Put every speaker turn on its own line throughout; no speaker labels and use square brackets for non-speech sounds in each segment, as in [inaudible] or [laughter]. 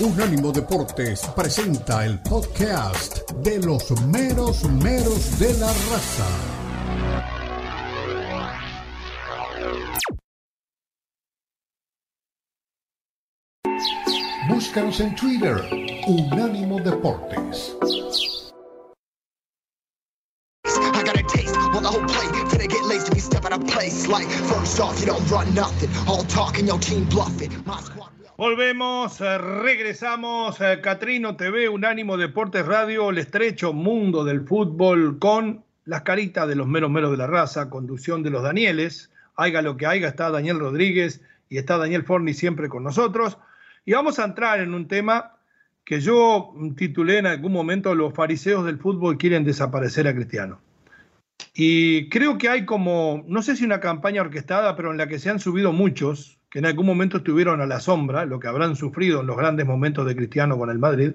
Unánimo Deportes presenta el podcast de los meros meros de la raza. Búscanos en Twitter, Unánimo Deportes.
Volvemos, eh, regresamos, eh, Catrino TV, Unánimo Deportes Radio, el estrecho mundo del fútbol con las caritas de los meros meros de la raza, conducción de los Danieles, haiga lo que haiga, está Daniel Rodríguez y está Daniel Forni siempre con nosotros. Y vamos a entrar en un tema que yo titulé en algún momento, los fariseos del fútbol quieren desaparecer a Cristiano. Y creo que hay como, no sé si una campaña orquestada, pero en la que se han subido muchos, que en algún momento estuvieron a la sombra, lo que habrán sufrido en los grandes momentos de Cristiano con el Madrid,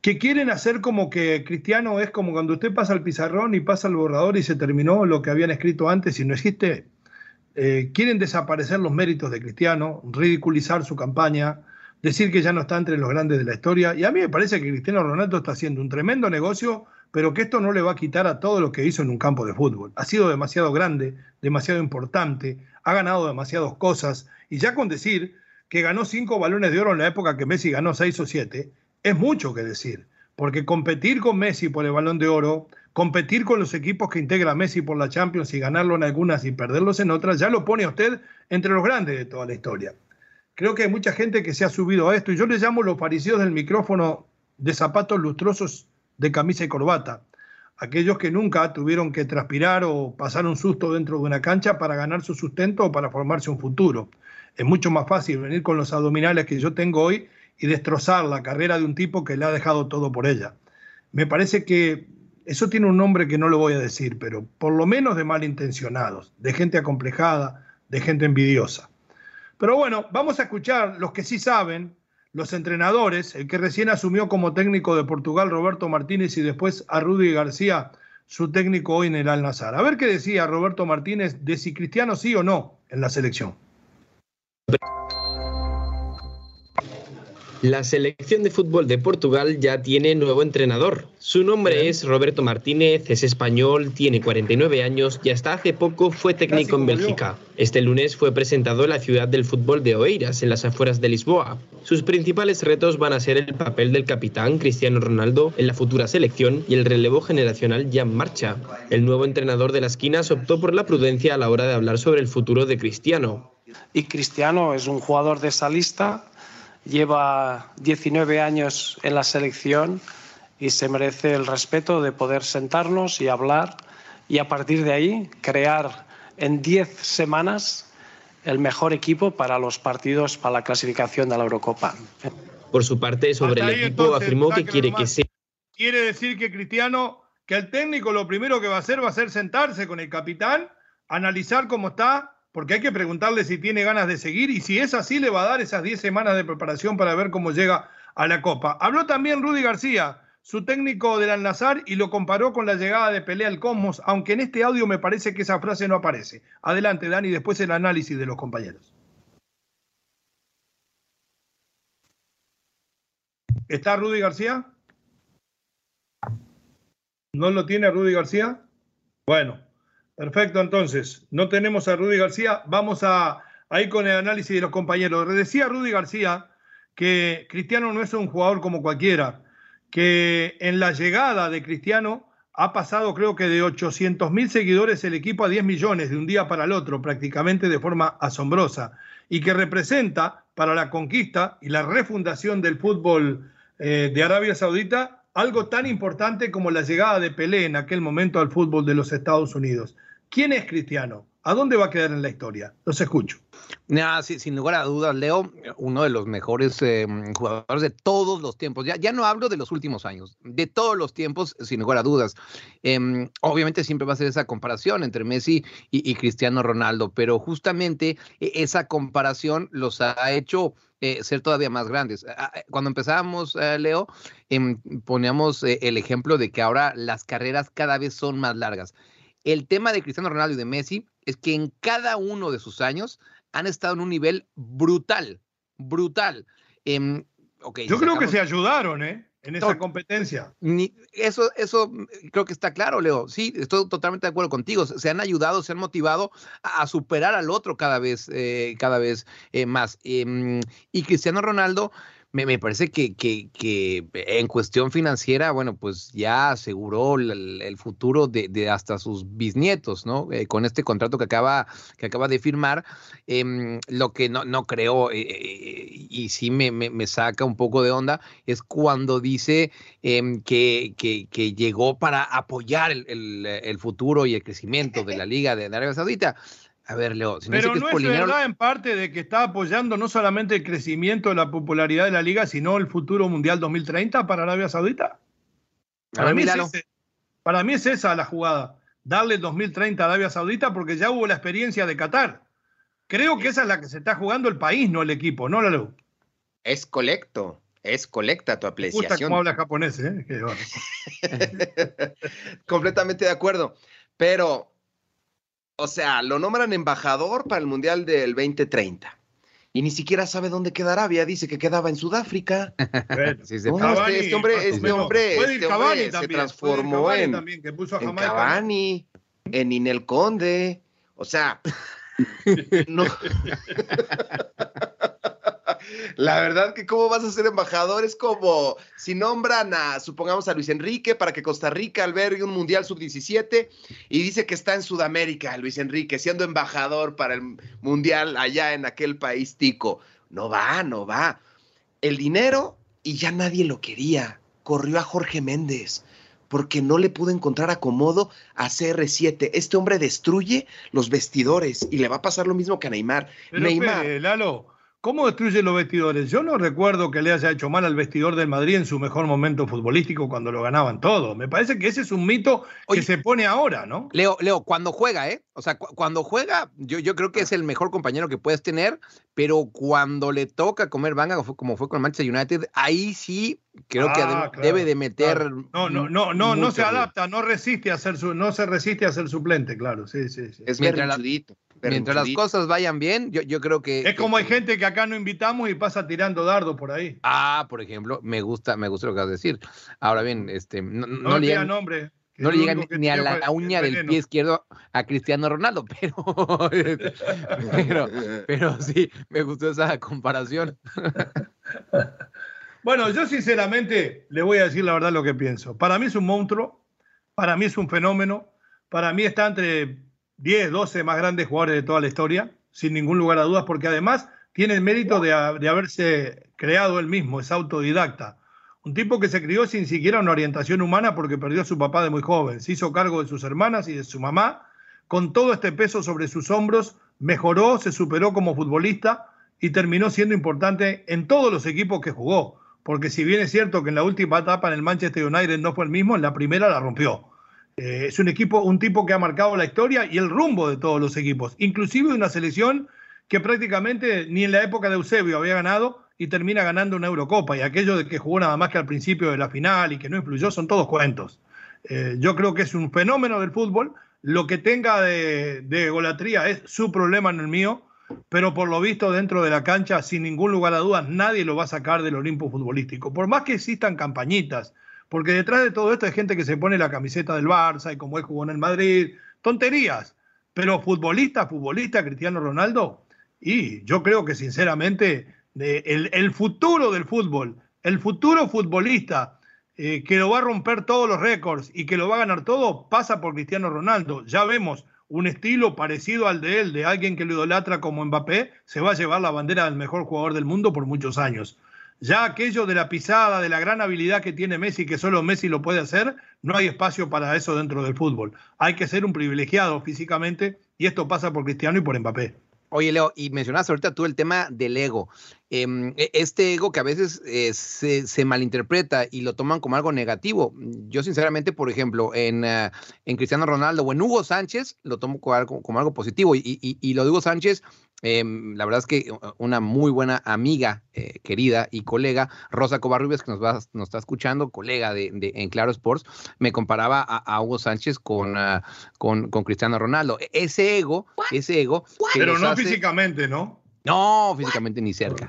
que quieren hacer como que Cristiano es como cuando usted pasa el pizarrón y pasa el borrador y se terminó lo que habían escrito antes y no existe. Eh, quieren desaparecer los méritos de Cristiano, ridiculizar su campaña, decir que ya no está entre los grandes de la historia. Y a mí me parece que Cristiano Ronaldo está haciendo un tremendo negocio, pero que esto no le va a quitar a todo lo que hizo en un campo de fútbol. Ha sido demasiado grande, demasiado importante, ha ganado demasiadas cosas. Y ya con decir que ganó cinco balones de oro en la época que Messi ganó seis o siete, es mucho que decir. Porque competir con Messi por el balón de oro, competir con los equipos que integra Messi por la Champions y ganarlo en algunas y perderlos en otras, ya lo pone a usted entre los grandes de toda la historia. Creo que hay mucha gente que se ha subido a esto y yo le llamo los fariseos del micrófono de zapatos lustrosos de camisa y corbata. Aquellos que nunca tuvieron que transpirar o pasar un susto dentro de una cancha para ganar su sustento o para formarse un futuro. Es mucho más fácil venir con los abdominales que yo tengo hoy y destrozar la carrera de un tipo que le ha dejado todo por ella. Me parece que eso tiene un nombre que no lo voy a decir, pero por lo menos de malintencionados, de gente acomplejada, de gente envidiosa. Pero bueno, vamos a escuchar los que sí saben, los entrenadores, el que recién asumió como técnico de Portugal Roberto Martínez y después a Rudy García, su técnico hoy en el Al Nazar. A ver qué decía Roberto Martínez de si Cristiano sí o no en la selección.
La selección de fútbol de Portugal ya tiene nuevo entrenador. Su nombre es Roberto Martínez, es español, tiene 49 años y hasta hace poco fue técnico en Bélgica. Este lunes fue presentado en la ciudad del fútbol de Oeiras, en las afueras de Lisboa. Sus principales retos van a ser el papel del capitán Cristiano Ronaldo en la futura selección y el relevo generacional ya en marcha. El nuevo entrenador de las esquinas optó por la prudencia a la hora de hablar sobre el futuro de Cristiano.
Y Cristiano es un jugador de esa lista lleva 19 años en la selección y se merece el respeto de poder sentarnos y hablar y a partir de ahí crear en 10 semanas el mejor equipo para los partidos para la clasificación de la Eurocopa.
Por su parte, sobre el equipo,
entonces,
afirmó que quiere que sea
Quiere decir que Cristiano, que el técnico lo primero que va a hacer va a ser sentarse con el capitán, analizar cómo está, porque hay que preguntarle si tiene ganas de seguir y si es así le va a dar esas 10 semanas de preparación para ver cómo llega a la Copa. Habló también Rudy García, su técnico del Al-Nazar, y lo comparó con la llegada de Pelé al Cosmos, aunque en este audio me parece que esa frase no aparece. Adelante, Dani, después el análisis de los compañeros. ¿Está Rudy García? ¿No lo tiene Rudy García? Bueno, perfecto entonces. No tenemos a Rudy García. Vamos a, ir con el análisis de los compañeros. Decía Rudy García que Cristiano no es un jugador como cualquiera, que en la llegada de Cristiano ha pasado creo que de 800 mil seguidores el equipo a 10 millones de un día para el otro, prácticamente de forma asombrosa, y que representa para la conquista y la refundación del fútbol eh, de Arabia Saudita algo tan importante como la llegada de Pelé en aquel momento al fútbol de los Estados Unidos. ¿Quién es Cristiano? ¿A dónde va a quedar en la historia? Los escucho.
Nah, sí, sin lugar a dudas, Leo, uno de los mejores eh, jugadores de todos los tiempos. Ya, ya no hablo de los últimos años, de todos los tiempos, sin lugar a dudas. Em, obviamente siempre va a ser esa comparación entre Messi y, y Cristiano Ronaldo, pero justamente e- esa comparación los ha hecho eh, ser todavía más grandes. Cuando empezábamos, eh, Leo, em, poníamos eh, el ejemplo de que ahora las carreras cada vez son más largas. El tema de Cristiano Ronaldo y de Messi es que en cada uno de sus años han estado en un nivel brutal, brutal. Em,
Yo creo que se ayudaron, ¿eh? En esa competencia.
Ni, eso, eso creo que está claro, Leo. Sí, estoy totalmente de acuerdo contigo. Se han ayudado, se han motivado a, superar al otro cada vez, eh, cada vez eh, más. Em, y Cristiano Ronaldo, me, me parece que, que, que, en cuestión financiera, bueno, pues ya aseguró el, futuro de, de, hasta sus bisnietos, ¿no? Eh, con este contrato que acaba, que acaba de firmar, eh, lo que no, no creo, eh, eh, y sí me, me, me, saca un poco de onda, es cuando dice em, que, que, que, llegó para apoyar el, el, el futuro y el crecimiento de la Liga de Arabia Saudita. A ver, Leo,
si no Pero no es, verdad en parte de que está apoyando no solamente el crecimiento de la popularidad de la liga, sino el futuro mundial 2030 para Arabia Saudita. Para, mí, es ese, para mí es esa la jugada, darle 2030 a Arabia Saudita porque ya hubo la experiencia de Qatar. Creo que esa es la que se está jugando el país, no el equipo, ¿no, Lalo?
Es colecto, es colecta tu apreciación. Me gusta
cómo habla japonés, ¿eh? [laughs]
Completamente de acuerdo. Pero o sea, lo nombran embajador para el Mundial del 2030. Y ni siquiera sabe dónde queda Arabia, dice que quedaba en Sudáfrica. [laughs] este, hombre, este hombre, este hombre se transformó en, en Cavani, en Inel Conde. O sea, [laughs] no. [laughs] La verdad que cómo vas a ser embajador es como si nombran a, supongamos a Luis Enrique para que Costa Rica albergue un Mundial Sub-17 y dice que está en Sudamérica, Luis Enrique, siendo embajador para el Mundial allá en aquel país tico. No va, no va. El dinero y ya nadie lo quería. Corrió a Jorge Méndez porque no le pudo encontrar acomodo a CR7. Este hombre destruye los vestidores y le va a pasar lo mismo que a Neymar. Neymar.
Lalo, ¿Cómo destruye los vestidores? Yo no recuerdo que le haya hecho mal al vestidor del Madrid en su mejor momento futbolístico cuando lo ganaban todo. Me parece que ese es un mito que se pone ahora, ¿no?
Leo, Leo, cuando juega, ¿eh? O sea, cuando juega, yo, yo creo que es el mejor compañero que puedes tener, pero cuando le toca comer banga, como fue con Manchester United, ahí sí creo que ah, debe de meter.
No, no, no, no, no se adapta, no resiste a ser su, no se resiste a ser suplente, claro. Sí, sí, sí.
Es mientras, mientras las cosas vayan bien, yo, yo creo que.
Es como hay gente que acá no invitamos y pasa tirando dardo por ahí.
Ah, por ejemplo, me gusta, me gusta lo que vas a decir. Ahora bien, este, no, no,
le nombre.
No le llega ni a la uña del pie izquierdo a Cristiano Ronaldo, [laughs] pero, pero, pero sí, me gustó esa comparación. [laughs]
Bueno, yo sinceramente le voy a decir la verdad lo que pienso. Para mí es un monstruo, para mí es un fenómeno, para mí está entre 10, 12 más grandes jugadores de toda la historia, sin ningún lugar a dudas, porque además tiene el mérito de, de haberse creado él mismo, es autodidacta. Un tipo que se crió sin siquiera una orientación humana porque perdió a su papá de muy joven, se hizo cargo de sus hermanas y de su mamá, con todo este peso sobre sus hombros, mejoró, se superó como futbolista y terminó siendo importante en todos los equipos que jugó. Porque si bien es cierto que en la última etapa en el Manchester United no fue el mismo, en la primera la rompió. Eh, es un equipo, un tipo que ha marcado la historia y el rumbo de todos los equipos, inclusive una selección que prácticamente ni en la época de Eusebio había ganado y termina ganando una Eurocopa. Y aquello de que jugó nada más que al principio de la final y que no influyó son todos cuentos. Eh, yo creo que es un fenómeno del fútbol. Lo que tenga de, de golatría es su problema, en el mío. Pero por lo visto, dentro de la cancha, sin ningún lugar a dudas, nadie lo va a sacar del Olimpo futbolístico. Por más que existan campañitas, porque detrás de todo esto hay gente que se pone la camiseta del Barça y como él jugó en el Madrid, tonterías. Pero futbolista, futbolista, Cristiano Ronaldo, y yo creo que sinceramente el, futuro del fútbol, el futuro futbolista eh, que lo va a romper todos los récords y que lo va a ganar todo, pasa por Cristiano Ronaldo. Ya vemos un estilo parecido al de él, de alguien que lo idolatra como Mbappé, se va a llevar la bandera del mejor jugador del mundo por muchos años. Ya aquello de la pisada, de la gran habilidad que tiene Messi, que solo Messi lo puede hacer, no hay espacio para eso dentro del fútbol. Hay que ser un privilegiado físicamente y esto pasa por Cristiano y por Mbappé.
Oye, Leo, y mencionaste ahorita tú el tema del ego. Em, e, este ego que a veces eh, se, malinterpreta y lo toman como algo negativo. Yo, sinceramente, por ejemplo, en, ah, en Cristiano Ronaldo o en Hugo Sánchez, lo tomo como algo, positivo. Y, y, y, lo de Sánchez Em, la verdad es que una muy buena amiga, eh, querida y colega, Rosa Covarrubias, que nos, va, nos está escuchando, colega de, en Claro Sports, me comparaba a, Hugo Sánchez con, ah, con, con, Cristiano Ronaldo. E, ese ego, ese ego.
Pero no físicamente, ¿no?
No, físicamente ni cerca.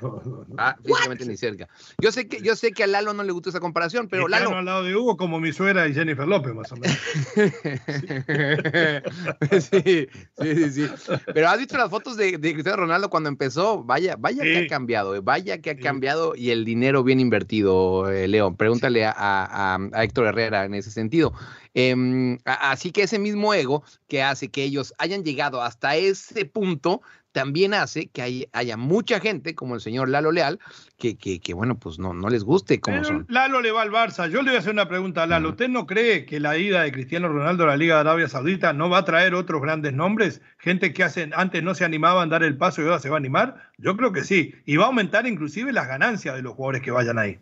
Ah, físicamente ni cerca. Yo sé que yo sé que a Lalo no le gusta esa comparación, pero
Cristiano
Lalo
al lado de Hugo como mi suegra y Jennifer López, más o menos. [laughs]
sí, sí, sí, sí. Pero has visto las fotos de, de Cristiano Ronaldo cuando empezó. Vaya, vaya que ha cambiado, eh, vaya que ha
Sí.
cambiado y el dinero bien invertido, eh, León. Pregúntale a, a- a- a Héctor Herrera en ese sentido. Em, así que ese mismo ego que hace que ellos hayan llegado hasta ese punto también hace que hay- haya mucha gente, como el señor Lalo Leal, que, que, que, bueno, pues no, no les guste como
Pero
son.
Lalo le va al Barça. Yo le voy a hacer una pregunta a Lalo.
Ujú.
¿Usted no cree que la ida de Cristiano Ronaldo a la Liga de Arabia Saudita no va a traer otros grandes nombres? Gente que hacen, antes no se animaban a dar el paso y ahora se va a animar. Yo creo que sí. Y va a aumentar inclusive las ganancias de los jugadores que vayan ahí.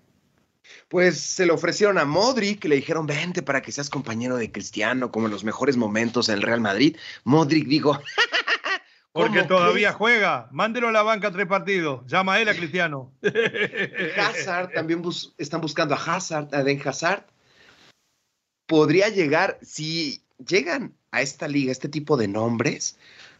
Pues se le ofrecieron a Modric, le dijeron, vente para que seas compañero de Cristiano, como en los mejores momentos en el Real Madrid. Modric dijo, [laughs]
Porque
¿Cómo
todavía juega. Mándelo a la banca tres partidos. Llama a él a Cristiano. [laughs]
Hazard, también bus- están buscando a Hazard, a Den Hazard. Podría llegar, si llegan a esta liga, este tipo de nombres,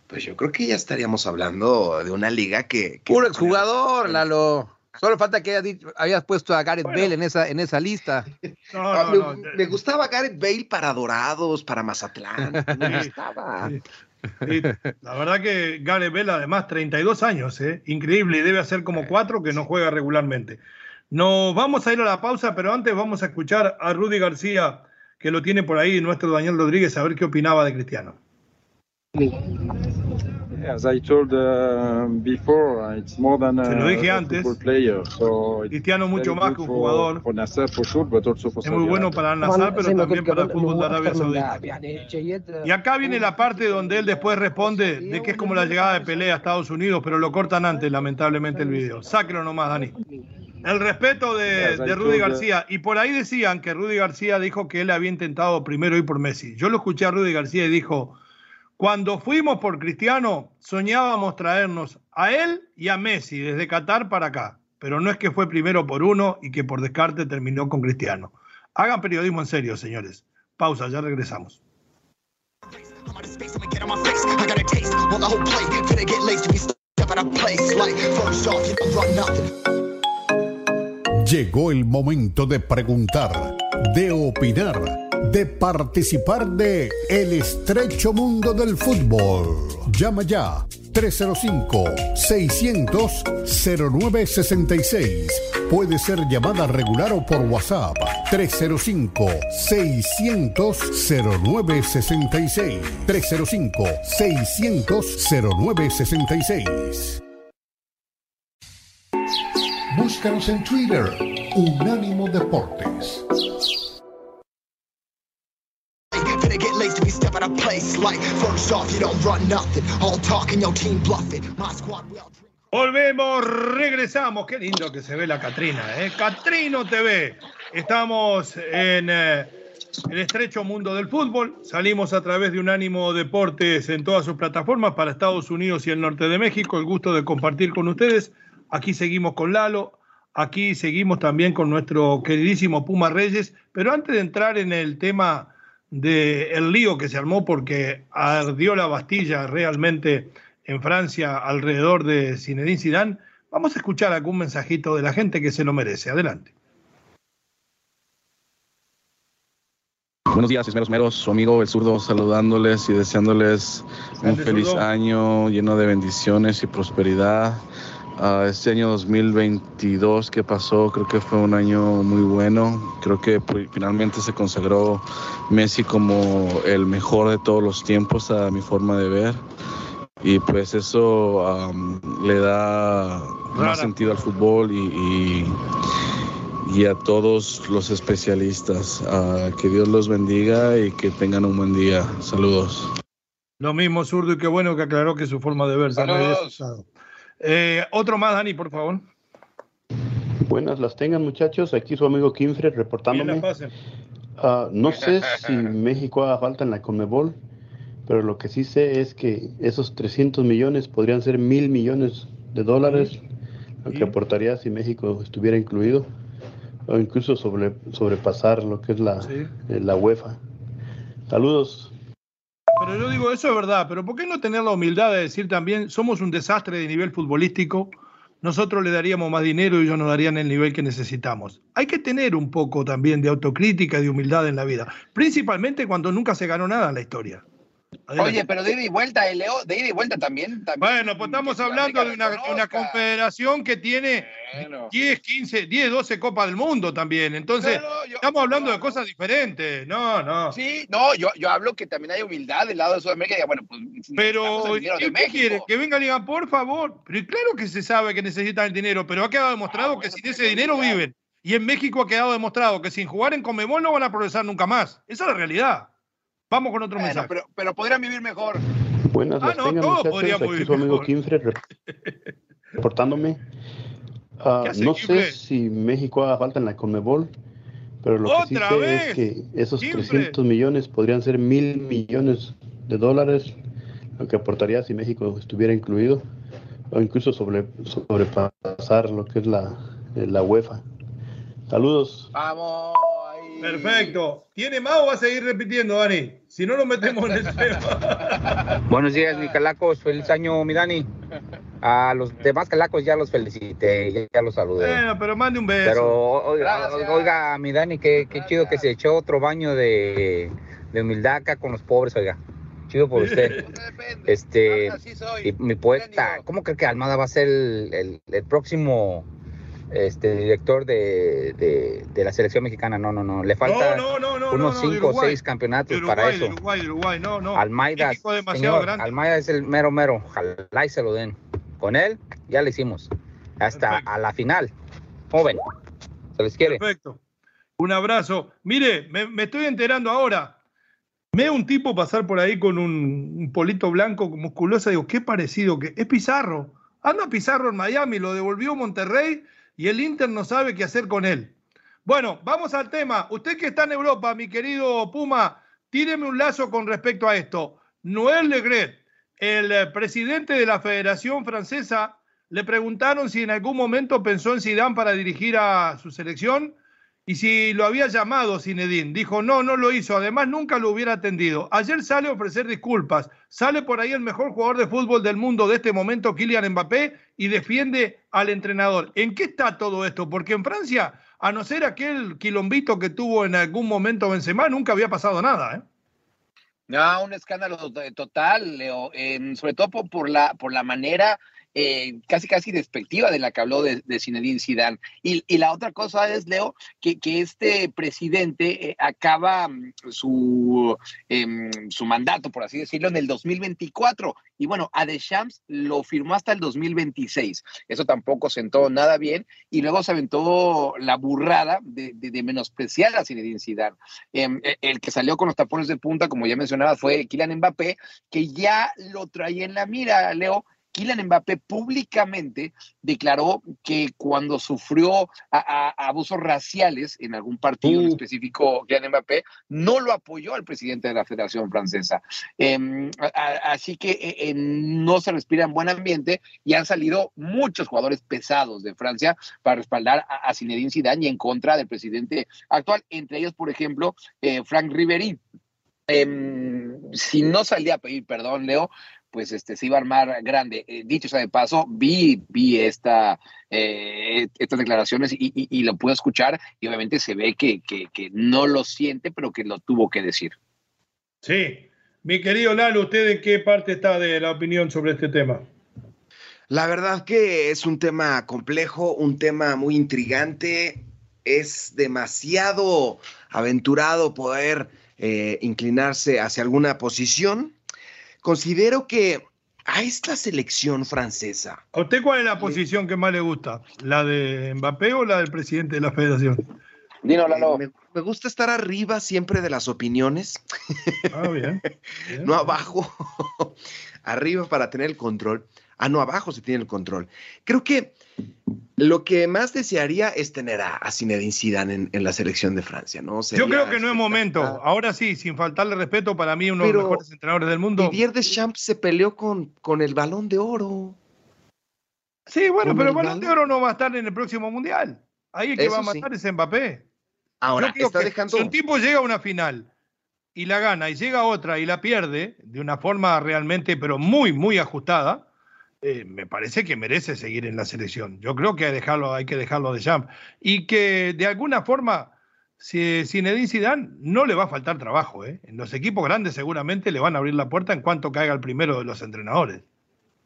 pues yo creo que ya estaríamos hablando de una liga que... que
Puro exjugador, Lalo. Solo falta que hayas, dicho- hayas puesto a Gareth
Bueno.
Bale en esa, en esa lista. [laughs]
No,
Ah,
no,
me,
no.
me gustaba Gareth Bale para Dorados, para Mazatlán. [laughs] Me
Sí.
gustaba.
Sí. La verdad que Gareth Bale, además, 32 años, ¿eh? increíble, y debe hacer como cuatro que no juega regularmente. Nos vamos a ir a la pausa, pero antes vamos a escuchar a Rudy García, que lo tiene por ahí, nuestro Daniel Rodríguez, a ver qué opinaba de Cristiano.
As I told uh, before, uh, it's more than
Se lo
a,
dije
a
antes.
football player. So
Cristiano mucho más que un
for-
jugador.
For Nasser for sure, but also for
Es muy
Saudi
bueno
Arabia.
para el Nazar, pero también para el fútbol de Arabia Saudita. Y acá viene la parte donde él después responde de que es como la llegada de Pelé a Estados Unidos, pero lo cortan antes, lamentablemente, el video. Sáquelo nomás, Dani. El respeto de, de Rudy García. Y por ahí decían que Rudy García dijo que él había intentado primero ir por Messi. Yo lo escuché a Rudy García y dijo, cuando fuimos por Cristiano, soñábamos traernos a él y a Messi desde Qatar para acá. Pero no es que fue primero por uno y que por descarte terminó con Cristiano. Hagan periodismo en serio, señores. Pausa, ya regresamos.
Llegó el momento de preguntar, de opinar, de participar de El estrecho mundo del fútbol. Llama ya 305-600-0966. Puede ser llamada regular o por WhatsApp 305-600-0966. 305-600-0966. Búscanos en Twitter, Unánimo Deportes.
Volvemos, regresamos. Qué lindo que se ve la Catrina, ¿eh? Catrino TV. Estamos en eh, el estrecho mundo del fútbol. Salimos a través de Unánimo Deportes en todas sus plataformas para Estados Unidos y el norte de México. El gusto de compartir con ustedes. Aquí seguimos con Lalo. Aquí seguimos también con nuestro queridísimo Puma Reyes. Pero antes de entrar en el tema del lío que se armó porque ardió la Bastilla realmente en Francia alrededor de Zinedine Zidane, vamos a escuchar algún mensajito de la gente que se lo merece. Adelante.
Buenos días, meros meros, su amigo el zurdo saludándoles y deseándoles un feliz año lleno de bendiciones y prosperidad. Ah, este año 2022 que pasó creo que fue un año muy bueno. Creo que pues, finalmente se consagró Messi como el mejor de todos los tiempos a mi forma de ver. Y pues eso am, le da
Rara.
más sentido al fútbol y, y- y a todos los especialistas. Ah, que Dios los bendiga y que tengan un buen día. Saludos.
Lo mismo, zurdo, y qué bueno que aclaró que su forma de ver se había
Saludos.
Eh, otro más, Dani, por favor.
Buenas las tengan muchachos, aquí su amigo Kinfred reportándome. Ah, no sé [laughs] si México haga falta en la Conmebol, pero lo que sí sé es que esos 300 millones podrían ser mil millones de dólares, lo que aportaría si México estuviera incluido, o incluso sobre, sobrepasar lo que es la,
Sí.
eh, la UEFA. Saludos.
Pero yo digo, eso es verdad, pero ¿por qué no tener la humildad de decir también, somos un desastre de nivel futbolístico, nosotros le daríamos más dinero y ellos nos darían el nivel que necesitamos? Hay que tener un poco también de autocrítica y de humildad en la vida, principalmente cuando nunca se ganó nada en la historia.
Adelante. Oye, pero de ida y vuelta, eh, Leo, de ida y vuelta también. también
bueno, pues estamos hablando de una, una, confederación que tiene bueno. 10, 15, 10, 12 Copas del Mundo también. Entonces, no, no, yo, estamos hablando no, de cosas diferentes. No, no.
Sí, no, yo, yo hablo que también hay humildad del lado de Sudamérica. Y bueno, pues,
pero, ¿qué, ¿qué quiere? Que venga Liga, por favor. Pero claro que se sabe que necesitan el dinero, pero ha quedado demostrado ah, bueno, que sin ese dinero viven. Y en México ha quedado demostrado que sin jugar en Comebol no van a progresar nunca más. Esa es la realidad. Vamos con otro
bueno,
mensaje.
Pero, pero, podrían vivir mejor.
Buenas
ah,
las
no,
tengan,
todos
muchachos.
podríamos
Aquí
vivir
su amigo
mejor.
Kinfre reportándome. Uh,
¿Qué hace
no
Kinfre?
sé si México haga falta en la Conmebol, pero lo que sí
¡Otra
sé
vez!
es que esos
Kinfre.
300 millones podrían ser mil millones de dólares, lo que aportaría si México estuviera incluido, o incluso sobre, sobrepasar lo que es la, la UEFA. Saludos.
Vamos.
Perfecto. ¿Tiene más o va a seguir repitiendo, Dani? Si no, lo metemos en el [laughs] tema.
Buenos días, mi calacos. Feliz año, mi Dani. A los demás calacos ya los felicité, ya, ya los saludé.
Bueno, pero mande un beso.
Pero oiga, oiga, mi Dani, qué, qué chido que se echó otro baño de, de humildad acá con los pobres, oiga. Chido por [laughs] usted. Este, y mi poeta, ¿cómo cree que Almada va a ser el, el, el próximo este director de, de, de, la selección mexicana. No, no, no. Le falta
no, no, no,
unos 5 o 6 campeonatos
Uruguay,
para eso.
De Uruguay, Uruguay, no, no.
Almaida, señor, Almaida es el mero mero. Ojalá y se lo den. Con él ya le hicimos. Hasta Perfecto. a la final. Joven. Se les quiere.
Perfecto. Un abrazo. Mire, me, me estoy enterando ahora. Ve un tipo pasar por ahí con un, un polito blanco musculoso. Digo, qué parecido que es Pizarro. Anda Pizarro en Miami, lo devolvió Monterrey y el Inter no sabe qué hacer con él. Bueno, vamos al tema. Usted que está en Europa, mi querido Puma, tíreme un lazo con respecto a esto. Noel Legret, el eh, presidente de la Federación Francesa, le preguntaron si en algún momento pensó en Zidane para dirigir a su selección y si lo había llamado Zinedine. Dijo, no, no lo hizo. Además, nunca lo hubiera atendido. Ayer sale a ofrecer disculpas. Sale por ahí el mejor jugador de fútbol del mundo de este momento, Kylian Mbappé, y defiende al entrenador. ¿En qué está todo esto? Porque en Francia, a no ser aquel quilombito que tuvo en algún momento Benzema, nunca había pasado nada, ¿eh?
No, un escándalo total, Leo, eh, sobre todo por, la, por la manera eh, casi casi despectiva de la que habló de, de Zinedine Zidane. Y, la otra cosa es, Leo, que, este presidente eh, acaba mm, su, eh, su mandato, por así decirlo, en el 2024. Y bueno, a Deschamps lo firmó hasta el 2026. Eso tampoco sentó nada bien. Y luego se aventó la burrada de, de, menospreciar a Zinedine Zidane. Em, el que salió con los tapones de punta, como ya mencionaba, fue Kylian Mbappé, que ya lo traía en la mira, Leo, Kylian Mbappé públicamente declaró que cuando sufrió a, a, abusos raciales en algún partido uh. específico, Kylian Mbappé no lo apoyó al presidente de la Federación Francesa. Eh, a, así que eh, no se respira en buen ambiente y han salido muchos jugadores pesados de Francia para respaldar a, Zinedine Zidane y en contra del presidente actual, entre ellos, por ejemplo, eh, Frank Riveri. Em, si no salía a pedir perdón, Leo, pues este, se iba a armar grande. Eh, dicho sea de paso, vi, vi esta, eh, estas declaraciones y, y, y, lo pude escuchar y obviamente se ve que, que, que, no lo siente, pero que lo tuvo que decir.
Sí. Mi querido Lalo, ¿usted en qué parte está de la opinión sobre este tema?
La verdad que es un tema complejo, un tema muy intrigante. Es demasiado aventurado poder eh, inclinarse hacia alguna posición considero que a esta selección francesa.
¿A usted cuál es la posición que más le gusta? ¿La de Mbappé o la del presidente de la federación?
Dino, Lalo.
Me, me, gusta estar arriba siempre de las opiniones.
Ah, bien. [laughs] bien
no abajo. [laughs] arriba para tener el control. Ah, no, abajo se tiene el control. Creo que lo que más desearía es tener a, a Zinedine Zidane en, en, la selección de Francia, ¿no?
Sería Yo creo que no es momento. Ahora sí, sin faltarle respeto, para mí uno de los mejores entrenadores del mundo.
Didier Deschamps se peleó con, con el Balón de Oro.
Sí, bueno, pero el Balón de Oro no va a estar en el próximo Mundial. Ahí el que Eso va a matar sí. es Mbappé.
Ahora, está dejando...
Si un tipo llega a una final y la gana y llega otra y la pierde de una forma realmente, pero muy, muy ajustada, eh, me parece que merece seguir en la selección. Yo creo que hay, dejarlo, hay que dejarlo de jump. Y que de alguna forma, si Zinedine Zidane no le va a faltar trabajo. ¿eh? En los equipos grandes seguramente le van a abrir la puerta en cuanto caiga el primero de los entrenadores.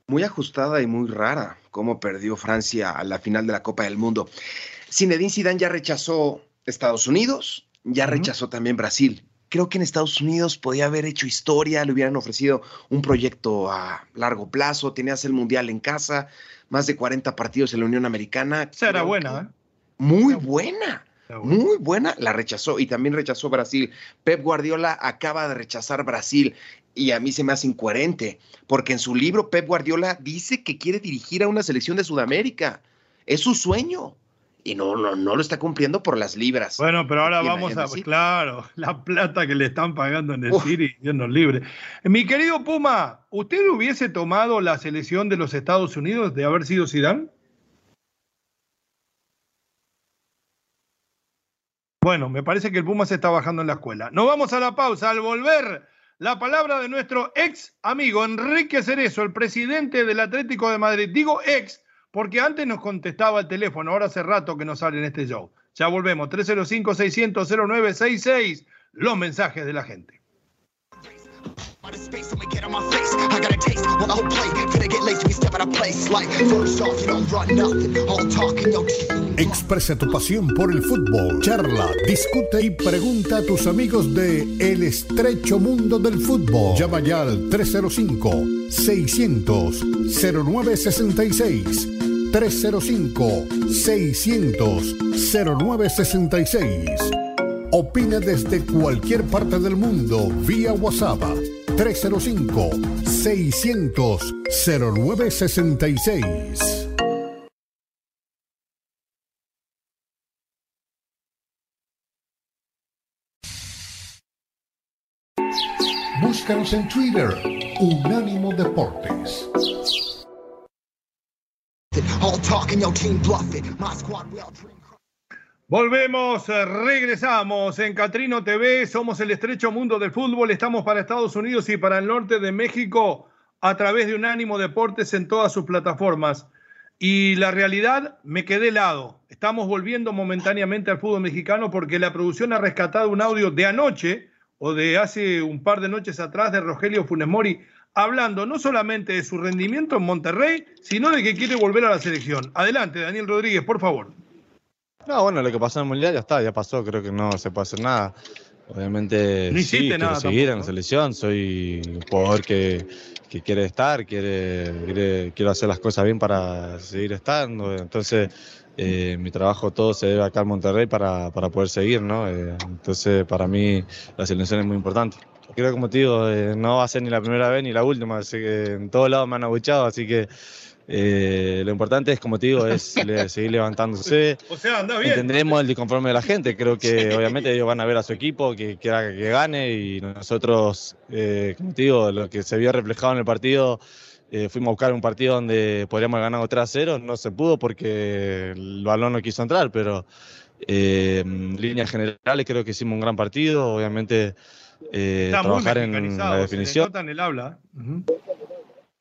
Muy ajustada y muy rara cómo perdió Francia a la final de la Copa del Mundo. Zinedine Zidane ya rechazó Estados Unidos, ya rechazó también Brasil creo que en Estados Unidos podía haber hecho historia, le hubieran ofrecido un proyecto a largo plazo, tenías el Mundial en casa, más de 40 partidos en la Unión Americana.
Esa era buena, ¿eh?
Muy buena. Muy buena, la rechazó y también rechazó Brasil. Pep Guardiola acaba de rechazar Brasil y a mí se me hace incoherente, porque en su libro Pep Guardiola dice que quiere dirigir a una selección de Sudamérica. Es su sueño y no, no, no lo está cumpliendo por las libras.
Bueno, pero ahora vamos a, claro, [laughs] la plata que le están pagando en el City, Dios nos libre. Mi querido Puma, ¿usted hubiese tomado la selección de los Estados Unidos de haber sido Zidane? Bueno, me parece que el Puma se está bajando en la escuela. Nos vamos a la pausa. Al volver, la palabra de nuestro ex amigo Enrique Cerezo, el presidente del Atlético de Madrid. Digo ex porque antes nos contestaba el teléfono, ahora hace rato que no sale en este show. Ya volvemos, 305-600-0966, los mensajes de la gente.
Expresa tu pasión por el fútbol, charla, discute y pregunta a tus amigos de El estrecho mundo del fútbol. Llama ya al 305 600 0966 305-600-0966. Opina desde cualquier parte del mundo vía WhatsApp 305-600-0966. Búscanos en Twitter, Unánimo Deportes.
Volvemos, eh, regresamos en Catrino TV, somos el estrecho mundo del fútbol, estamos para Estados Unidos y para el norte de México a través de Unánimo Deportes en todas sus plataformas. Y la realidad, me quedé helado. Estamos volviendo momentáneamente al fútbol mexicano porque la producción ha rescatado un audio de anoche o de hace un par de noches atrás de Rogelio Funes Mori hablando no solamente de su rendimiento en Monterrey, sino de que quiere volver a la selección. Adelante, Daniel Rodríguez, por favor.
No, bueno, lo que pasó en el Mundial ya está, ya pasó, creo que no se puede hacer nada. Obviamente, sí, quiero seguir en la selección, soy un jugador que, quiere estar, quiere, quiero hacer las cosas bien para seguir estando. Entonces, eh, mi trabajo todo se debe acá en Monterrey para, poder seguir, ¿no? Eh, entonces, para mí, la selección es muy importante creo como te digo, eh, no va a ser ni la primera vez ni la última, así que en todos lados me han abuchado, así que eh, lo importante es, como te digo, es [laughs] seguir levantándose.
O sea, anda bien.
Entendemos el disconforme de la gente, creo que obviamente ellos van a ver a su equipo, que que gane y nosotros, eh, como te digo, lo que se vio reflejado en el partido, fuimos a buscar un partido donde podríamos haber ganado 3 a 0, no se pudo porque el balón no quiso entrar, pero en líneas generales creo que hicimos un gran partido, obviamente eh, trabajar en la definición.
en el habla.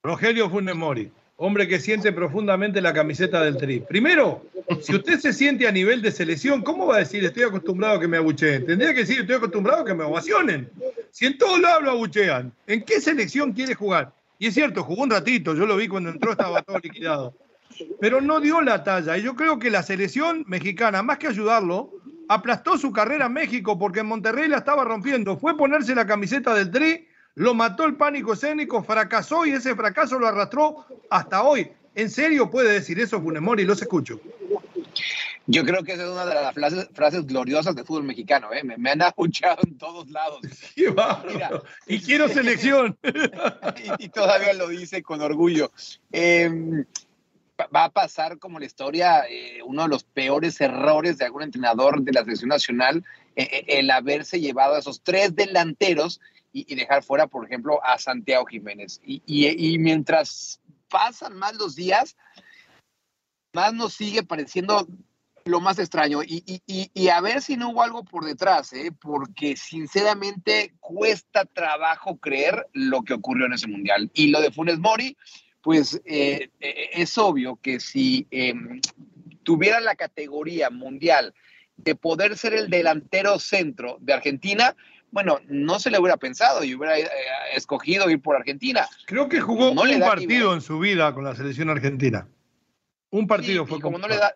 Rogelio Funes Mori, hombre que siente profundamente la camiseta del Tri. Primero, si usted se siente a nivel de selección, ¿cómo va a decir estoy acostumbrado a que me abucheen? Tendría que decir estoy acostumbrado a que me ovacionen. Si en todos lados lo abuchean, ¿en qué selección quiere jugar? Y es cierto, jugó un ratito, yo lo vi cuando entró, estaba todo liquidado. Pero no dio la talla. Y yo creo que la selección mexicana, más que ayudarlo, aplastó su carrera en México porque en Monterrey la estaba rompiendo. Fue ponerse la camiseta del Tri, lo mató el pánico escénico, fracasó y ese fracaso lo arrastró hasta hoy. ¿En serio puede decir eso Funemori? Los escucho.
Yo creo que esa es una de las frases, gloriosas del fútbol mexicano. ¿eh? Me, han escuchado en todos lados. [laughs]
y quiero [laughs] selección. [laughs]
y, todavía lo dice con orgullo. Eh, va a pasar como la historia, eh, uno de los peores errores de algún entrenador de la selección nacional, eh, eh, el haberse llevado a esos tres delanteros y, dejar fuera, por ejemplo, a Santiago Jiménez. Y, mientras pasan más los días, más nos sigue pareciendo lo más extraño. Y, a ver si no hubo algo por detrás, ¿eh? porque sinceramente cuesta trabajo creer lo que ocurrió en ese mundial. Y lo de Funes Mori, pues eh, eh, es obvio que si em, tuviera la categoría mundial de poder ser el delantero centro de Argentina, bueno, no se le hubiera pensado y hubiera escogido ir por Argentina.
Creo que jugó un partido en su vida con la selección argentina. Un partido fue
como no le da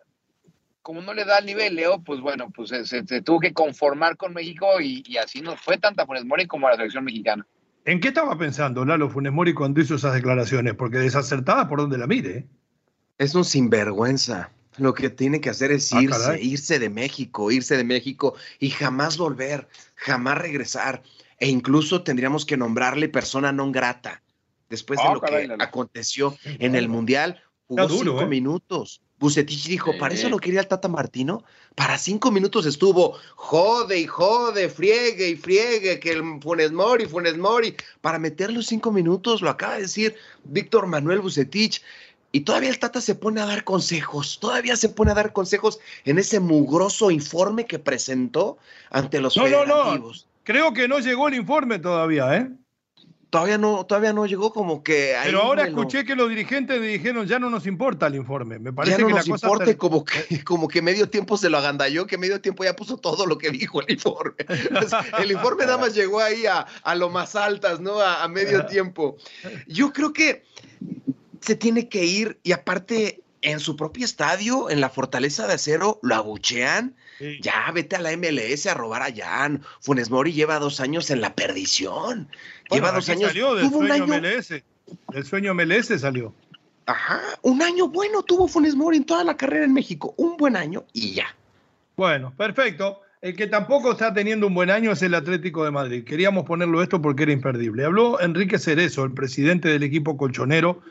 como no le da el nivel, Leo, pues bueno, pues se, tuvo que conformar con México y, así no fue tanta Funes Mori como la selección mexicana.
¿En qué estaba pensando Lalo Funes Mori cuando hizo esas declaraciones? Porque desacertada por donde la mire.
Es un sinvergüenza. Lo que tiene que hacer es ah, irse, irse de México, irse de México y jamás volver, jamás regresar. E incluso tendríamos que nombrarle persona non grata. Después de ah, lo que aconteció en el Mundial, jugó cinco ¿eh? minutos Bucetich dijo, ¿para eso lo quería el Tata Martino? Para cinco minutos estuvo jode y jode, friegue y friegue, que el Funes Mori, Funes Mori, para meter los cinco minutos, lo acaba de decir Víctor Manuel Bucetich. Y todavía el Tata se pone a dar consejos, todavía se pone a dar consejos en ese mugroso informe que presentó ante los no, No, no,
creo que no llegó el informe todavía, ¿eh?
Todavía no, todavía no llegó como que.
Pero ahora escuché que los dirigentes dijeron ya no nos importa el informe. Me parece
ya no
que
nos la importa como que, [laughs] como que medio tiempo se lo agandalló, que medio tiempo ya puso todo lo que dijo el informe. [laughs] el informe nada más llegó ahí a, a lo más altas, ¿no? A, medio [laughs] tiempo. Yo creo que se tiene que ir y aparte en su propio estadio, en la Fortaleza de Acero, lo abuchean. Ya, vete a la MLS a robar a Jan. Funes Mori lleva dos años en la perdición. lleva dos años.
Salió del sueño MLS. El sueño MLS salió.
Ajá, un año bueno tuvo Funes Mori en toda la carrera en México. Un buen año y ya.
Bueno, perfecto. El que tampoco está teniendo un buen año es el Atlético de Madrid. Queríamos ponerlo esto porque era imperdible. Habló Enrique Cerezo, el presidente del equipo colchonero.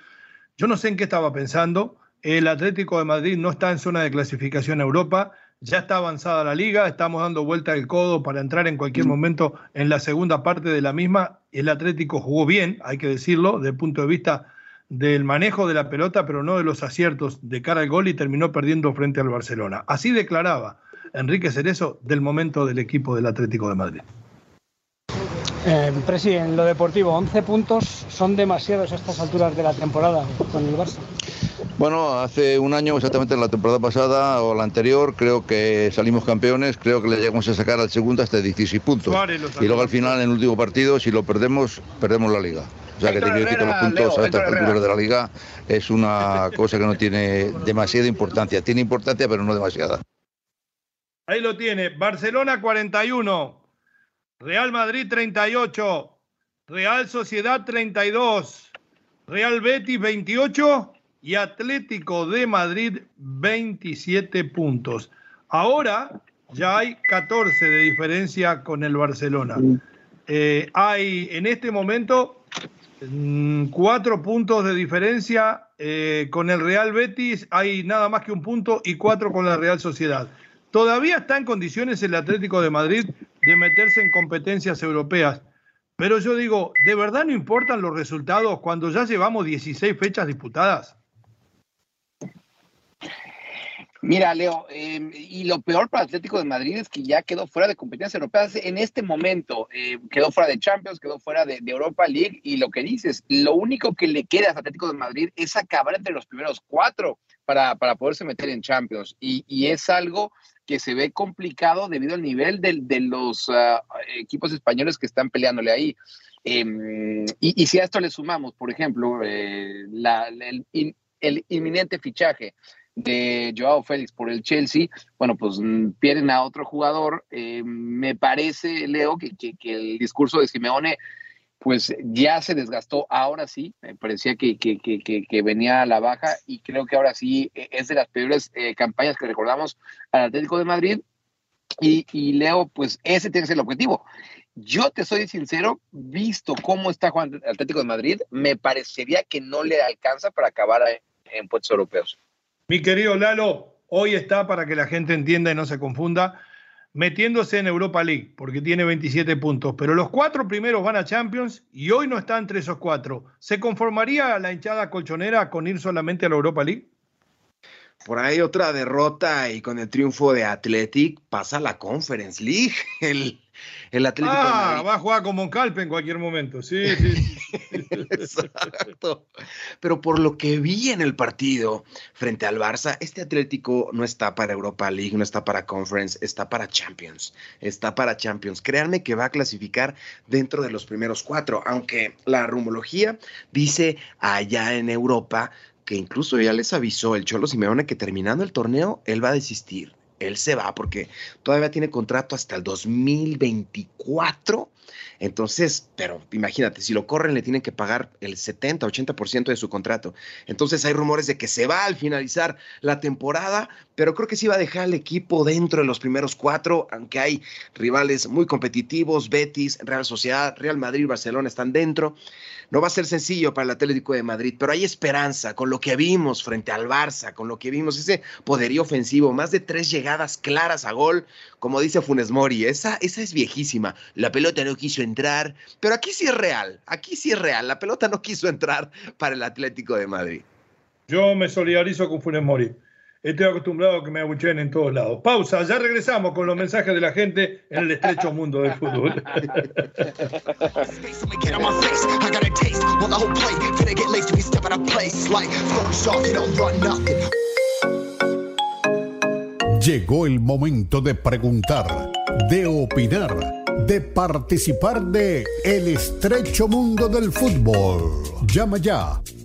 Yo no sé en qué estaba pensando el Atlético de Madrid no está en zona de clasificación a Europa, ya está avanzada la liga, estamos dando vuelta el codo para entrar en cualquier mm. momento en la segunda parte de la misma. El Atlético jugó bien, hay que decirlo, desde el punto de vista del manejo de la pelota, pero no de los aciertos de cara al gol y terminó perdiendo frente al Barcelona. Así declaraba Enrique Cerezo del momento del equipo del Atlético de Madrid.
Eh, presidente, en lo deportivo, 11 puntos son demasiados a estas alturas de la temporada con el Barça.
Bueno, hace un año, exactamente en la temporada pasada o la anterior, creo que salimos campeones, creo que le llegamos a sacar al segundo hasta 16 puntos. Y luego al final, en el último partido, si lo perdemos, perdemos la liga. O sea que te quiero decir que los puntos a estas alturas de la liga es una cosa que no tiene demasiada importancia. Tiene importancia, pero no demasiada.
Ahí lo tiene. Barcelona 41, Real Madrid 38, Real Sociedad 32, Real Betis 28 y Atlético de Madrid 27 puntos. Ahora ya hay 14 de diferencia con el Barcelona. Eh, hay en este momento mm, cuatro puntos de diferencia eh, con el Real Betis, hay nada más que un punto y cuatro con la Real Sociedad. Todavía está en condiciones el Atlético de Madrid de meterse en competencias europeas. Pero yo digo, ¿de verdad no importan los resultados cuando ya llevamos 16 fechas disputadas?
Mira, Leo, em, y lo peor para Atlético de Madrid es que ya quedó fuera de competencias europeas en este momento. Eh, quedó fuera de Champions, quedó fuera de, Europa League. Y lo que dices, lo único que le queda a Atlético de Madrid es acabar entre los primeros cuatro para, para poderse meter en Champions. Y, es algo que se ve complicado debido al nivel de, los ah, equipos españoles que están peleándole ahí. Em, y, si a esto le sumamos, por ejemplo, eh, el inminente fichaje de Joao Félix por el Chelsea, bueno, pues mm, pierden a otro jugador. Eh, me parece, Leo, que, el discurso de Simeone pues ya se desgastó, ahora sí, me parecía que, que, venía a la baja y creo que ahora sí e, es de las peores eh, campañas que recordamos al Atlético de Madrid. Y, y, Leo, pues ese tiene que ser el objetivo. Yo te soy sincero, visto cómo está el Atlético de Madrid, me parecería que no le alcanza para acabar en puestos europeos.
Mi querido Lalo, hoy está, para que la gente entienda y no se confunda, metiéndose en Europa League, porque tiene 27 puntos, pero los cuatro primeros van a Champions y hoy no está entre esos cuatro. ¿Se conformaría la hinchada colchonera con ir solamente a la Europa League?
por ahí otra derrota y con el triunfo de Athletic pasa la Conference League. [laughs] El, el Atlético
ah, va a jugar con Moncalpe en cualquier momento. Sí, sí. [laughs]
Exacto. Pero por lo que vi en el partido frente al Barça, este Atlético no está para Europa League, no está para Conference, está para Champions. Está para Champions. Créanme que va a clasificar dentro de los primeros cuatro, aunque la rumología dice allá en Europa que incluso ya les avisó el Cholo Simeone que terminando el torneo él va a desistir él se va porque todavía tiene contrato hasta el 2024. Entonces, pero imagínate, si lo corren le tienen que pagar el 70, 80% de su contrato. Entonces hay rumores de que se va al finalizar la temporada, pero creo que sí va a dejar el equipo dentro de los primeros cuatro, aunque hay rivales muy competitivos, Betis, Real Sociedad, Real Madrid, Barcelona están dentro. No va a ser sencillo para el Atlético de Madrid, pero hay esperanza con lo que vimos frente al Barça, con lo que vimos, ese poderío ofensivo, más de tres llegadas claras a gol, como dice Funes Mori, esa, esa es viejísima. La pelota no quiso entrar, pero aquí sí es real, aquí sí es real, la pelota no quiso entrar para el Atlético de Madrid.
Yo me solidarizo con Funes Mori. Estoy acostumbrado a que me abucheen en todos lados. Pausa, ya regresamos con los mensajes de la gente en el estrecho mundo del fútbol.
Llegó el momento de preguntar, de opinar, de participar de El estrecho mundo del fútbol. Llama ya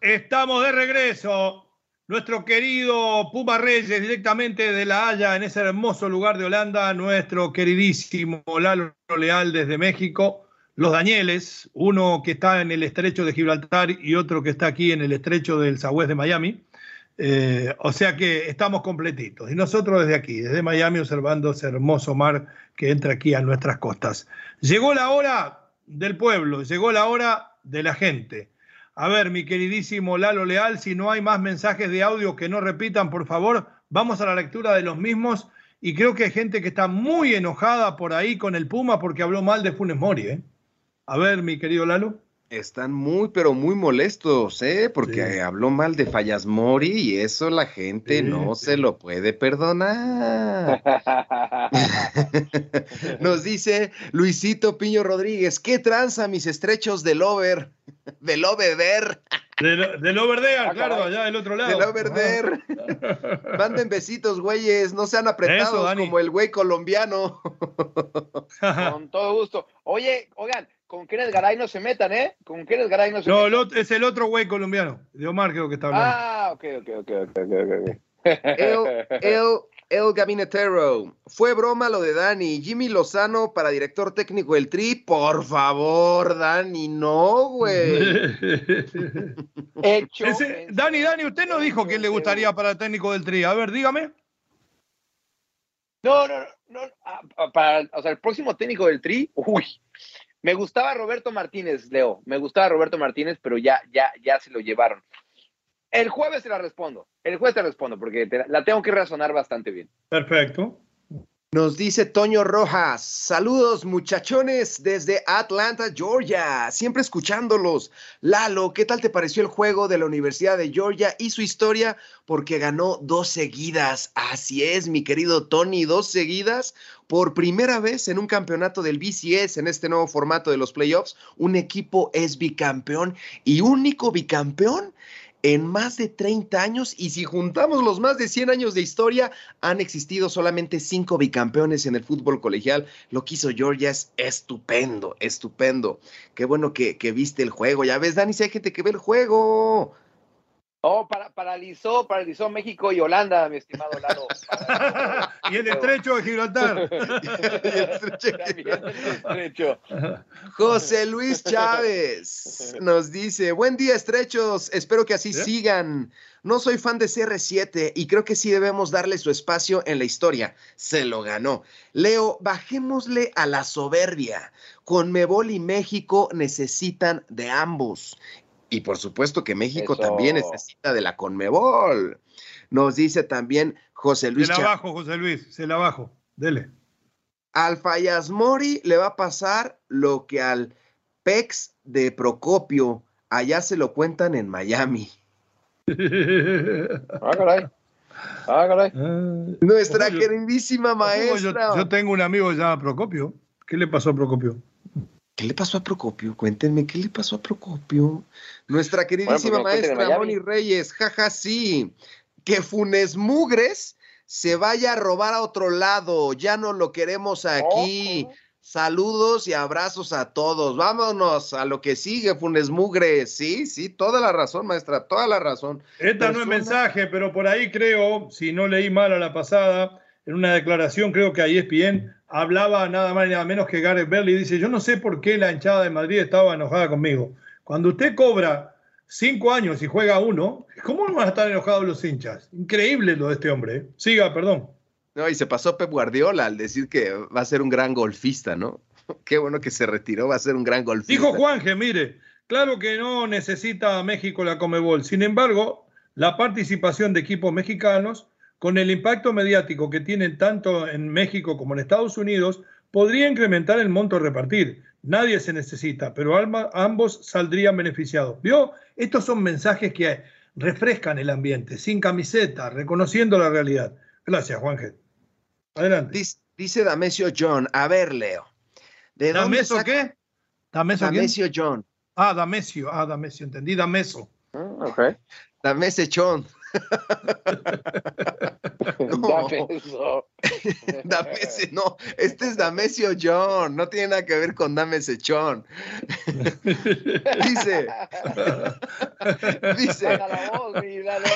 Estamos de regreso. Nuestro querido Puma Reyes, directamente de La Haya, en ese hermoso lugar de Holanda, nuestro queridísimo Lalo Leal desde México, los Danieles, uno que está en el estrecho de Gibraltar y otro que está aquí en el estrecho del Sagüez de Miami. Eh, o sea que estamos completitos. Y nosotros desde aquí, desde Miami, observando ese hermoso mar que entra aquí a nuestras costas. Llegó la hora del pueblo, llegó la hora de la gente. A ver, mi queridísimo Lalo Leal, si no hay más mensajes de audio que no repitan, por favor, vamos a la lectura de los mismos. Y creo que hay gente que está muy enojada por ahí con el Puma porque habló mal de Funes Mori. ¿eh? A ver, mi querido Lalo.
Están muy, pero muy molestos, ¿eh? Porque habló mal de Fallas Mori y eso la gente no se lo puede perdonar. [laughs] Nos dice Luisito Piño Rodríguez, ¿qué tranza mis estrechos del over? [laughs] Del over
Del, del over claro, allá del otro lado.
Del over [laughs] Manden besitos, güeyes, no sean apretados como el güey colombiano. [laughs]
Con todo gusto. Oye, oigan, con Kenneth Garay no se metan, ¿eh? Con Kenneth Garay no se
no, metan. No, es el otro güey colombiano. De Omar creo que está hablando.
Ah, ok, ok, ok, ok, ok.
El, el, el gabinetero. Fue broma lo de Dani. Jimmy Lozano para director técnico del Tri. Por favor, Dani, no, güey. [laughs]
Dani, Dani, usted no dijo quién le gustaría para el técnico del Tri. A ver, dígame.
No, no, no. Ah, para, o sea, el próximo técnico del Tri, uy, me gustaba Roberto Martínez, Leo. Me gustaba Roberto Martínez, pero ya, ya, ya se lo llevaron. El jueves te la respondo. El jueves te respondo porque la tengo que razonar bastante bien.
Perfecto.
Nos dice Toño Rojas, saludos muchachones desde Atlanta, Georgia, siempre escuchándolos. Lalo, ¿qué tal te pareció el juego de la Universidad de Georgia y su historia? Porque ganó dos seguidas. Así es, mi querido Tony, dos seguidas. Por primera vez en un campeonato del BCS, en este nuevo formato de los playoffs, un equipo es bicampeón y único bicampeón en más de 30 años y si juntamos los más de 100 años de historia, han existido solamente cinco bicampeones en el fútbol colegial. Lo que hizo Georgia es estupendo, estupendo. Qué bueno que, que viste el juego. Ya ves, Dani, si hay gente que ve el juego.
Oh, para, paralizó, paralizó México y Holanda, mi estimado Lalo. [laughs]
y el estrecho de Gibraltar. [laughs] [laughs]
José Luis Chávez nos dice, buen día estrechos, espero que así sigan. No soy fan de CR7 y creo que sí debemos darle su espacio en la historia. Se lo ganó. Leo, bajémosle a la soberbia. Conmebol y México necesitan de ambos. Y por supuesto que México también necesita de la Conmebol. Nos dice también José Luis.
Se la bajo, José Luis, se la bajo. Dele.
Al Fayasmori le va a pasar lo que al Pex de Procopio. Allá se lo cuentan en Miami. [laughs]
ah, caray. Ah, caray.
Nuestra queridísima maestra.
Yo, yo, tengo un amigo llamado Procopio. ¿Qué le pasó a Procopio?
¿Qué le pasó a Procopio? Cuéntenme, ¿qué le pasó a Procopio? Nuestra queridísima maestra Moni Reyes, jaja, sí. Que Funes Mugres se vaya a robar a otro lado. Ya no lo queremos aquí. Saludos y abrazos a todos. Vámonos a lo que sigue, Funes Mugres. Sí, sí, toda la razón, maestra, toda la razón.
Esta no es mensaje, pero por ahí creo, si no leí mal a la pasada, en una declaración, creo que ahí es bien hablaba nada más y nada menos que Gareth Bale y dice, yo no sé por qué la hinchada de Madrid estaba enojada conmigo. Cuando usted cobra cinco años y juega uno, ¿cómo no van a estar enojados los hinchas? Increíble lo de este hombre. ¿eh? Siga, perdón.
No, y se pasó Pep Guardiola al decir que va a ser un gran golfista, ¿no? [laughs] Qué bueno que se retiró, va a ser un gran golfista.
Dijo Juanje, mire, claro que no necesita México la Comebol. Sin embargo, la participación de equipos mexicanos con el impacto mediático que tienen tanto en México como en Estados Unidos, podría incrementar el monto a repartir. Nadie se necesita, pero ambos saldrían beneficiados. ¿Vio? Estos son mensajes que refrescan el ambiente, sin camiseta, reconociendo la realidad. Gracias, Juanje. Adelante.
Dice, Damesio John. A ver, Leo.
¿De ¿Damesio qué?
¿Damesio, John.
Ah, Damesio. Ah, Damesio. Entendí, Dameso.
Mm, ok.
Damesio John. [laughs] [laughs] Dame ese, no, este es Damesio John, no tiene nada que ver con Dame John. [laughs] dice, dice,
baja la voz, míralo.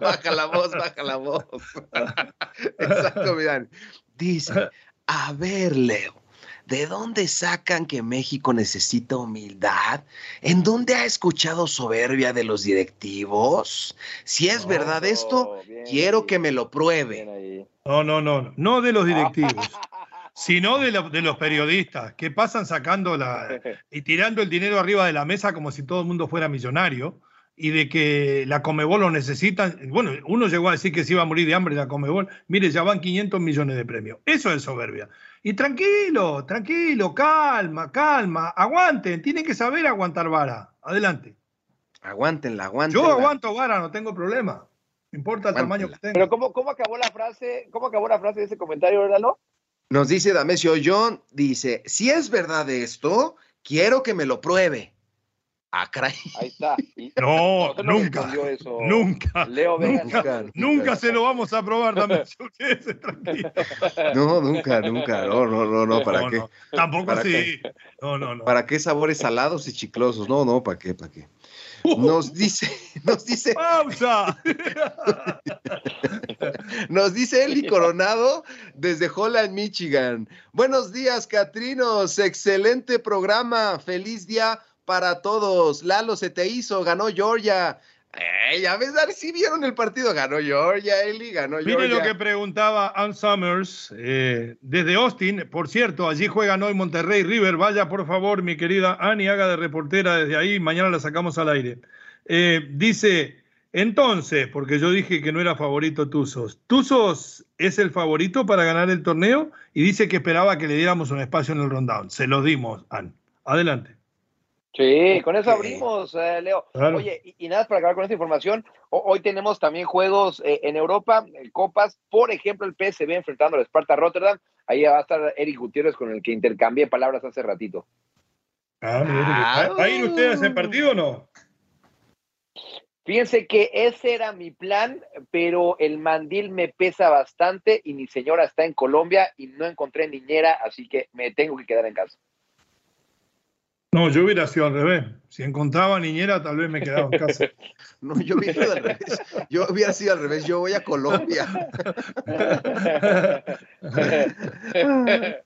baja la voz, baja la voz. Exacto, miran. Dice, a ver, Leo. ¿De dónde sacan que México necesita humildad? ¿En dónde ha escuchado soberbia de los directivos? Si es verdad esto, quiero que me lo pruebe.
No, no, no, no de los directivos, [laughs] sino de, de, los periodistas que pasan sacando la y tirando el dinero arriba de la mesa como si todo el mundo fuera millonario y de que la Comebol lo necesitan. Bueno, uno llegó a decir que se iba a morir de hambre la Comebol. Mire, ya van 500 millones de premios. Eso es soberbia. Y tranquilo, tranquilo, calma, calma, aguanten, tienen que saber aguantar vara. Adelante.
Aguántenla, aguántenla.
Yo aguanto vara, no tengo problema. No importa el tamaño que tenga.
Pero ¿cómo, ¿cómo, acabó la frase? ¿Cómo acabó la frase de ese comentario, verdad,
Nos dice Damesio John, dice, si es verdad esto, quiero que me lo pruebe. Ah,
Ahí está. [laughs]
No, [laughs] nunca, nunca.
Leo
nunca, nunca, se lo vamos a probar también. [laughs]
no, nunca, nunca. No, no, no, no. ¿Para qué?
Tampoco así. No, no, no.
¿Para qué sabores salados y chiclosos? No, no, ¿para qué? ¿Para qué? Nos dice, nos dice.
¡Pausa!
Nos dice Eli Coronado desde Holland, Michigan. Buenos días, Catrinos. Excelente programa. Feliz día para todos. Lalo se te hizo, ganó Georgia. Eh, ya ves, si vieron el partido, ganó Georgia, Eli, ganó Georgia.
Mire lo que preguntaba Ann Summers eh, desde Austin. Por cierto, allí juegan hoy Monterrey River. Vaya, por favor, mi querida Annie, haga de reportera desde ahí. Mañana la sacamos al aire. Eh, dice, entonces, porque yo dije que no era favorito Tuzos. Tuzos es el favorito para ganar el torneo y dice que esperaba que le diéramos un espacio en el rundown. Se lo dimos, Ann. Adelante.
Sí, con eso abrimos, eh, Leo. Oye, y, nada, para acabar con esta información, hoy tenemos también juegos eh, en Europa, Copas, por ejemplo, el PSV enfrentando al Sparta Rotterdam. Ahí va a estar Eric Gutiérrez con el que intercambié palabras hace ratito.
Ah, ah. ¿Va a ir usted a ese partido o no?
Fíjense que ese era mi plan, pero el mandil me pesa bastante y mi señora está en Colombia y no encontré niñera, así que me tengo que quedar en casa.
No, yo hubiera sido al revés. Si encontraba niñera, tal vez me quedaba en casa. [laughs]
No, yo hubiera sido al revés. Yo hubiera sido al revés. Yo voy a Colombia. [laughs]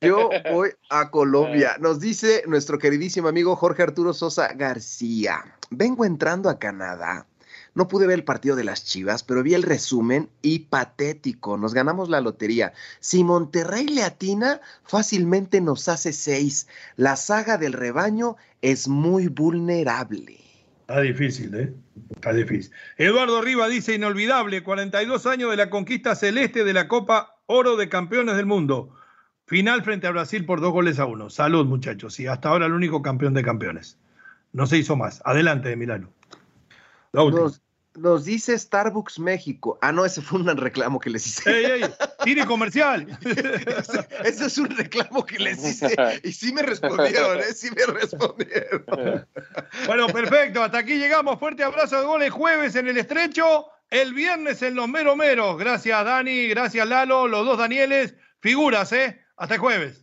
Yo voy a Colombia. Nos dice nuestro queridísimo amigo Jorge Arturo Sosa García. Vengo entrando a Canadá. No pude ver el partido de las Chivas, pero vi el resumen y patético. Nos ganamos la lotería. Si Monterrey le atina, fácilmente nos hace seis. La saga del rebaño es muy vulnerable.
Está difícil, ¿eh? Está difícil. Eduardo Riva dice, inolvidable, 42 años de la conquista celeste de la Copa Oro de Campeones del Mundo. Final frente a Brasil por dos goles a uno. Salud, muchachos. Y hasta ahora el único campeón de campeones. No se hizo más. Adelante, Milano.
Nos, dice Starbucks México. Ah, no, ese fue un reclamo que les hice.
¡Ey, ey! ¡Tire comercial! [laughs]
ese, es un reclamo que les hice. [laughs] Y sí me respondieron, ¿eh? Sí me respondieron. [laughs]
Bueno, perfecto. Hasta aquí llegamos. Fuerte abrazo de goles jueves en el estrecho. El viernes en los mero meros. Gracias, Dani. Gracias, Lalo. Los dos Danieles. Figuras, ¿eh? Hasta el jueves.